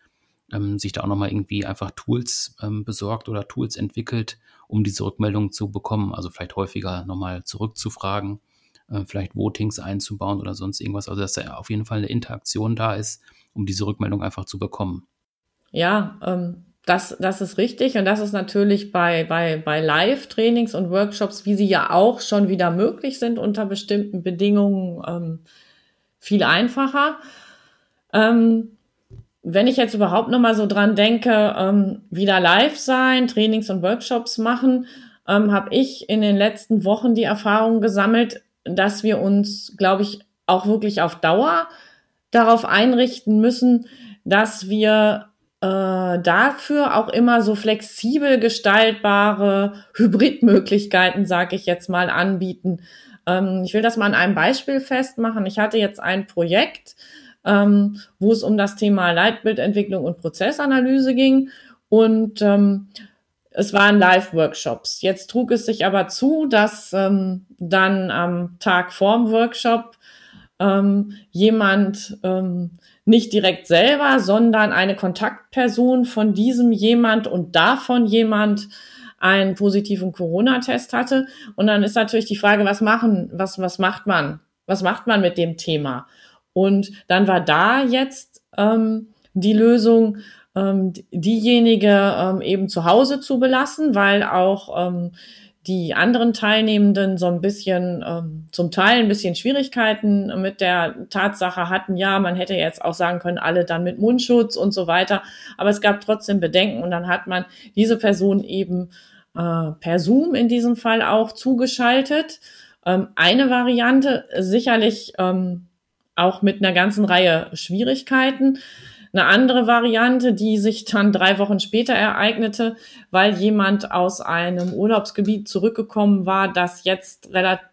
ähm, sich da auch nochmal irgendwie einfach Tools ähm, besorgt oder Tools entwickelt, um diese Rückmeldungen zu bekommen. Also vielleicht häufiger nochmal zurückzufragen äh, vielleicht Votings einzubauen oder sonst irgendwas. Also dass da auf jeden Fall eine Interaktion da ist, um diese Rückmeldung einfach zu bekommen. Ja, ähm, das, das ist richtig und das ist natürlich bei, bei, bei Live-Trainings und Workshops, wie sie ja auch schon wieder möglich sind unter bestimmten Bedingungen, ähm, viel einfacher. Ähm, wenn ich jetzt überhaupt noch mal so dran denke, ähm, wieder live sein, Trainings und Workshops machen, ähm, habe ich in den letzten Wochen die Erfahrung gesammelt, dass wir uns, glaube ich, auch wirklich auf Dauer darauf einrichten müssen, dass wir äh, dafür auch immer so flexibel gestaltbare Hybridmöglichkeiten, sage ich jetzt mal, anbieten. Ähm, ich will das mal an einem Beispiel festmachen. Ich hatte jetzt ein Projekt, ähm, wo es um das Thema Leitbildentwicklung und Prozessanalyse ging. Und ähm, es waren Live-Workshops. Jetzt trug es sich aber zu, dass ähm, dann am Tag vorm Workshop ähm, jemand ähm, nicht direkt selber, sondern eine Kontaktperson von diesem jemand und davon jemand einen positiven Corona-Test hatte. Und dann ist natürlich die Frage, was machen, was, was macht man? Was macht man mit dem Thema? Und dann war da jetzt ähm, die Lösung, ähm, diejenige ähm, eben zu Hause zu belassen, weil auch ähm, die anderen Teilnehmenden so ein bisschen, ähm, zum Teil ein bisschen Schwierigkeiten mit der Tatsache hatten, ja, man hätte jetzt auch sagen können, alle dann mit Mundschutz und so weiter. Aber es gab trotzdem Bedenken und dann hat man diese Person eben äh, per Zoom in diesem Fall auch zugeschaltet. Ähm, eine Variante, sicherlich ähm, auch mit einer ganzen Reihe Schwierigkeiten. Eine andere Variante, die sich dann drei Wochen später ereignete, weil jemand aus einem Urlaubsgebiet zurückgekommen war, das jetzt relativ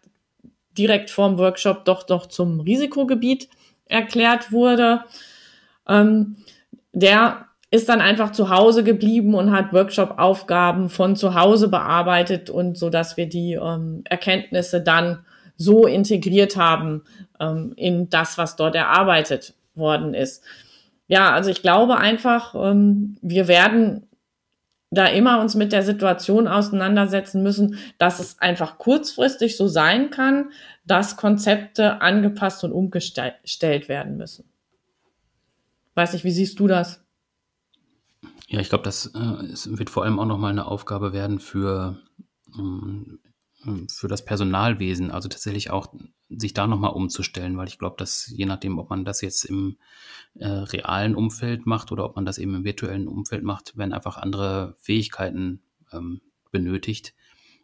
direkt vorm Workshop doch doch zum Risikogebiet erklärt wurde. Ähm, der ist dann einfach zu Hause geblieben und hat Workshop-Aufgaben von zu Hause bearbeitet und so, dass wir die ähm, Erkenntnisse dann so integriert haben ähm, in das, was dort erarbeitet worden ist ja, also ich glaube einfach, ähm, wir werden da immer uns mit der Situation auseinandersetzen müssen, dass es einfach kurzfristig so sein kann, dass Konzepte angepasst und umgestellt werden müssen. Weiß nicht, wie siehst du das? Ja, ich glaube, das äh, wird vor allem auch nochmal eine Aufgabe werden für ähm, für das Personalwesen, also tatsächlich auch sich da nochmal umzustellen, weil ich glaube, dass je nachdem, ob man das jetzt im äh, realen Umfeld macht oder ob man das eben im virtuellen Umfeld macht, werden einfach andere Fähigkeiten ähm, benötigt.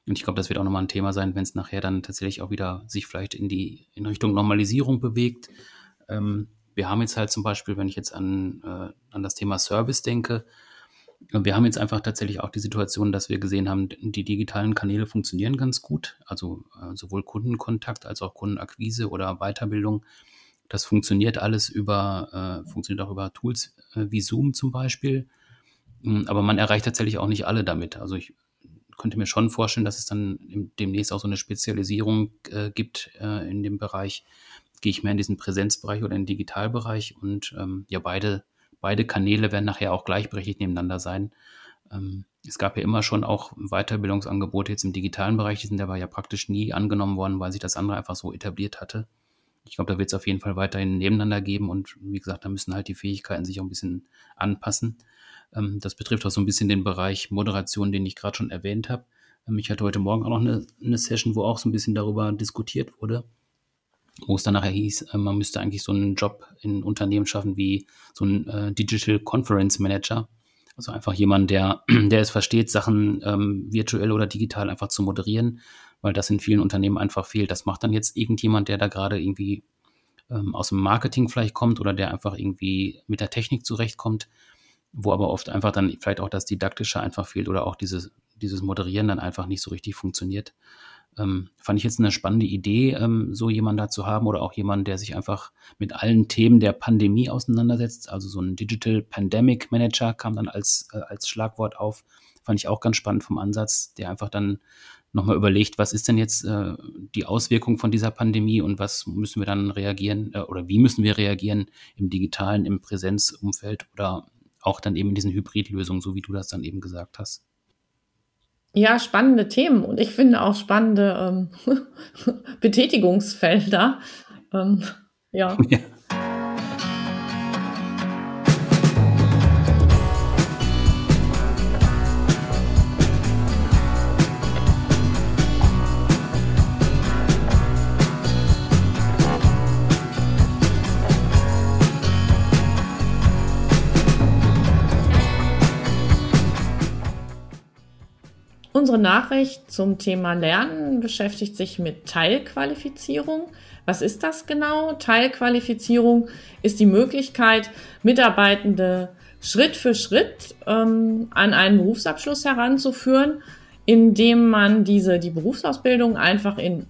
Und ich glaube, das wird auch nochmal ein Thema sein, wenn es nachher dann tatsächlich auch wieder sich vielleicht in die in Richtung Normalisierung bewegt. Ähm, wir haben jetzt halt zum Beispiel, wenn ich jetzt an, äh, an das Thema Service denke, wir haben jetzt einfach tatsächlich auch die Situation, dass wir gesehen haben, die digitalen Kanäle funktionieren ganz gut. Also äh, sowohl Kundenkontakt als auch Kundenakquise oder Weiterbildung. Das funktioniert alles über, äh, funktioniert auch über Tools äh, wie Zoom zum Beispiel. Hm, aber man erreicht tatsächlich auch nicht alle damit. Also ich könnte mir schon vorstellen, dass es dann demnächst auch so eine Spezialisierung äh, gibt äh, in dem Bereich. Gehe ich mehr in diesen Präsenzbereich oder in den Digitalbereich und ähm, ja, beide beide Kanäle werden nachher auch gleichberechtigt nebeneinander sein. Ähm, es gab ja immer schon auch Weiterbildungsangebote jetzt im digitalen Bereich, die sind aber ja praktisch nie angenommen worden, weil sich das andere einfach so etabliert hatte. Ich glaube, da wird es auf jeden Fall weiterhin nebeneinander geben und wie gesagt, da müssen halt die Fähigkeiten sich auch ein bisschen anpassen. Ähm, das betrifft auch so ein bisschen den Bereich Moderation, den ich gerade schon erwähnt habe. Ähm, ich hatte heute Morgen auch noch eine, eine Session, wo auch so ein bisschen darüber diskutiert wurde wo es dann nachher hieß, äh, man müsste eigentlich so einen Job in Unternehmen schaffen wie so ein äh, Digital Conference Manager. Also einfach jemand, der, der es versteht, Sachen ähm, virtuell oder digital einfach zu moderieren, weil das in vielen Unternehmen einfach fehlt. Das macht dann jetzt irgendjemand, der da gerade irgendwie ähm, aus dem Marketing vielleicht kommt oder der einfach irgendwie mit der Technik zurechtkommt, wo aber oft einfach dann vielleicht auch das Didaktische einfach fehlt oder auch dieses, dieses Moderieren dann einfach nicht so richtig funktioniert. Ähm, fand ich jetzt eine spannende Idee, ähm, so jemanden da zu haben oder auch jemanden, der sich einfach mit allen Themen der Pandemie auseinandersetzt. Also so ein Digital Pandemic Manager kam dann als, äh, als Schlagwort auf. Fand ich auch ganz spannend vom Ansatz, der einfach dann nochmal überlegt, was ist denn jetzt äh, die Auswirkung von dieser Pandemie und was müssen wir dann reagieren äh, oder wie müssen wir reagieren im digitalen, im Präsenzumfeld oder auch dann eben in diesen Hybridlösungen, so wie du das dann eben gesagt hast. Ja, spannende Themen und ich finde auch spannende ähm, Betätigungsfelder. Ähm, ja. ja. Unsere Nachricht zum Thema Lernen beschäftigt sich mit Teilqualifizierung. Was ist das genau? Teilqualifizierung ist die Möglichkeit, Mitarbeitende Schritt für Schritt ähm, an einen Berufsabschluss heranzuführen, indem man diese, die Berufsausbildung einfach in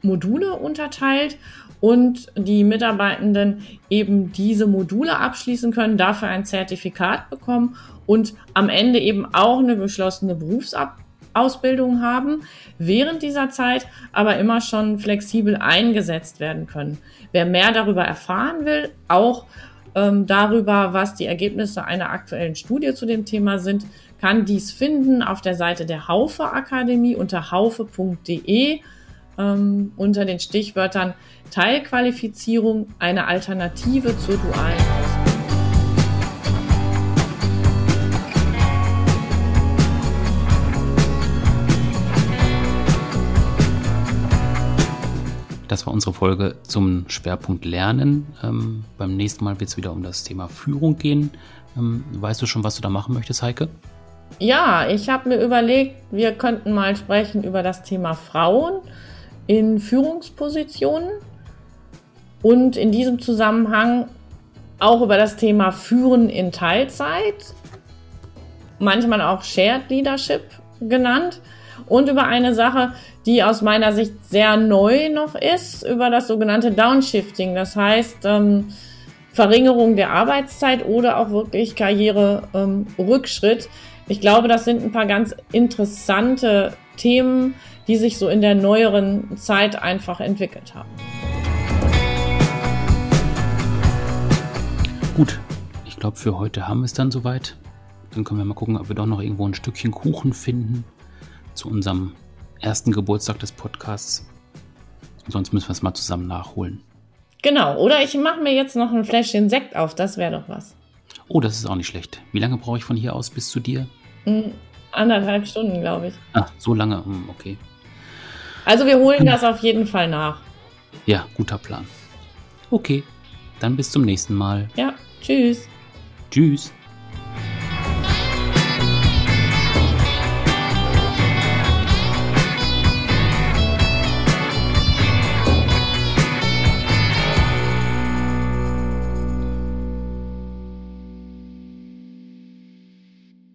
Module unterteilt und die Mitarbeitenden eben diese Module abschließen können, dafür ein Zertifikat bekommen und am Ende eben auch eine geschlossene Berufsab Ausbildung haben, während dieser Zeit aber immer schon flexibel eingesetzt werden können. Wer mehr darüber erfahren will, auch ähm, darüber, was die Ergebnisse einer aktuellen Studie zu dem Thema sind, kann dies finden auf der Seite der Haufe Akademie unter haufe.de ähm, unter den Stichwörtern Teilqualifizierung, eine Alternative zur dualen Ausbildung. Das war unsere Folge zum Schwerpunkt Lernen. Ähm, beim nächsten Mal wird es wieder um das Thema Führung gehen. Ähm, weißt du schon, was du da machen möchtest, Heike? Ja, ich habe mir überlegt, wir könnten mal sprechen über das Thema Frauen in Führungspositionen und in diesem Zusammenhang auch über das Thema Führen in Teilzeit, manchmal auch Shared Leadership genannt und über eine Sache, die aus meiner Sicht sehr neu noch ist, über das sogenannte Downshifting. Das heißt, ähm, Verringerung der Arbeitszeit oder auch wirklich Karriererückschritt. Ähm, ich glaube, das sind ein paar ganz interessante Themen, die sich so in der neueren Zeit einfach entwickelt haben. Gut, ich glaube, für heute haben wir es dann soweit. Dann können wir mal gucken, ob wir doch noch irgendwo ein Stückchen Kuchen finden zu unserem ersten Geburtstag des Podcasts. Sonst müssen wir es mal zusammen nachholen. Genau, oder ich mache mir jetzt noch ein Fläschchen Sekt auf, das wäre doch was. Oh, das ist auch nicht schlecht. Wie lange brauche ich von hier aus bis zu dir? Mm, anderthalb Stunden, glaube ich. Ach, so lange, hm, okay. Also wir holen hm. das auf jeden Fall nach. Ja, guter Plan. Okay, dann bis zum nächsten Mal. Ja, tschüss. Tschüss.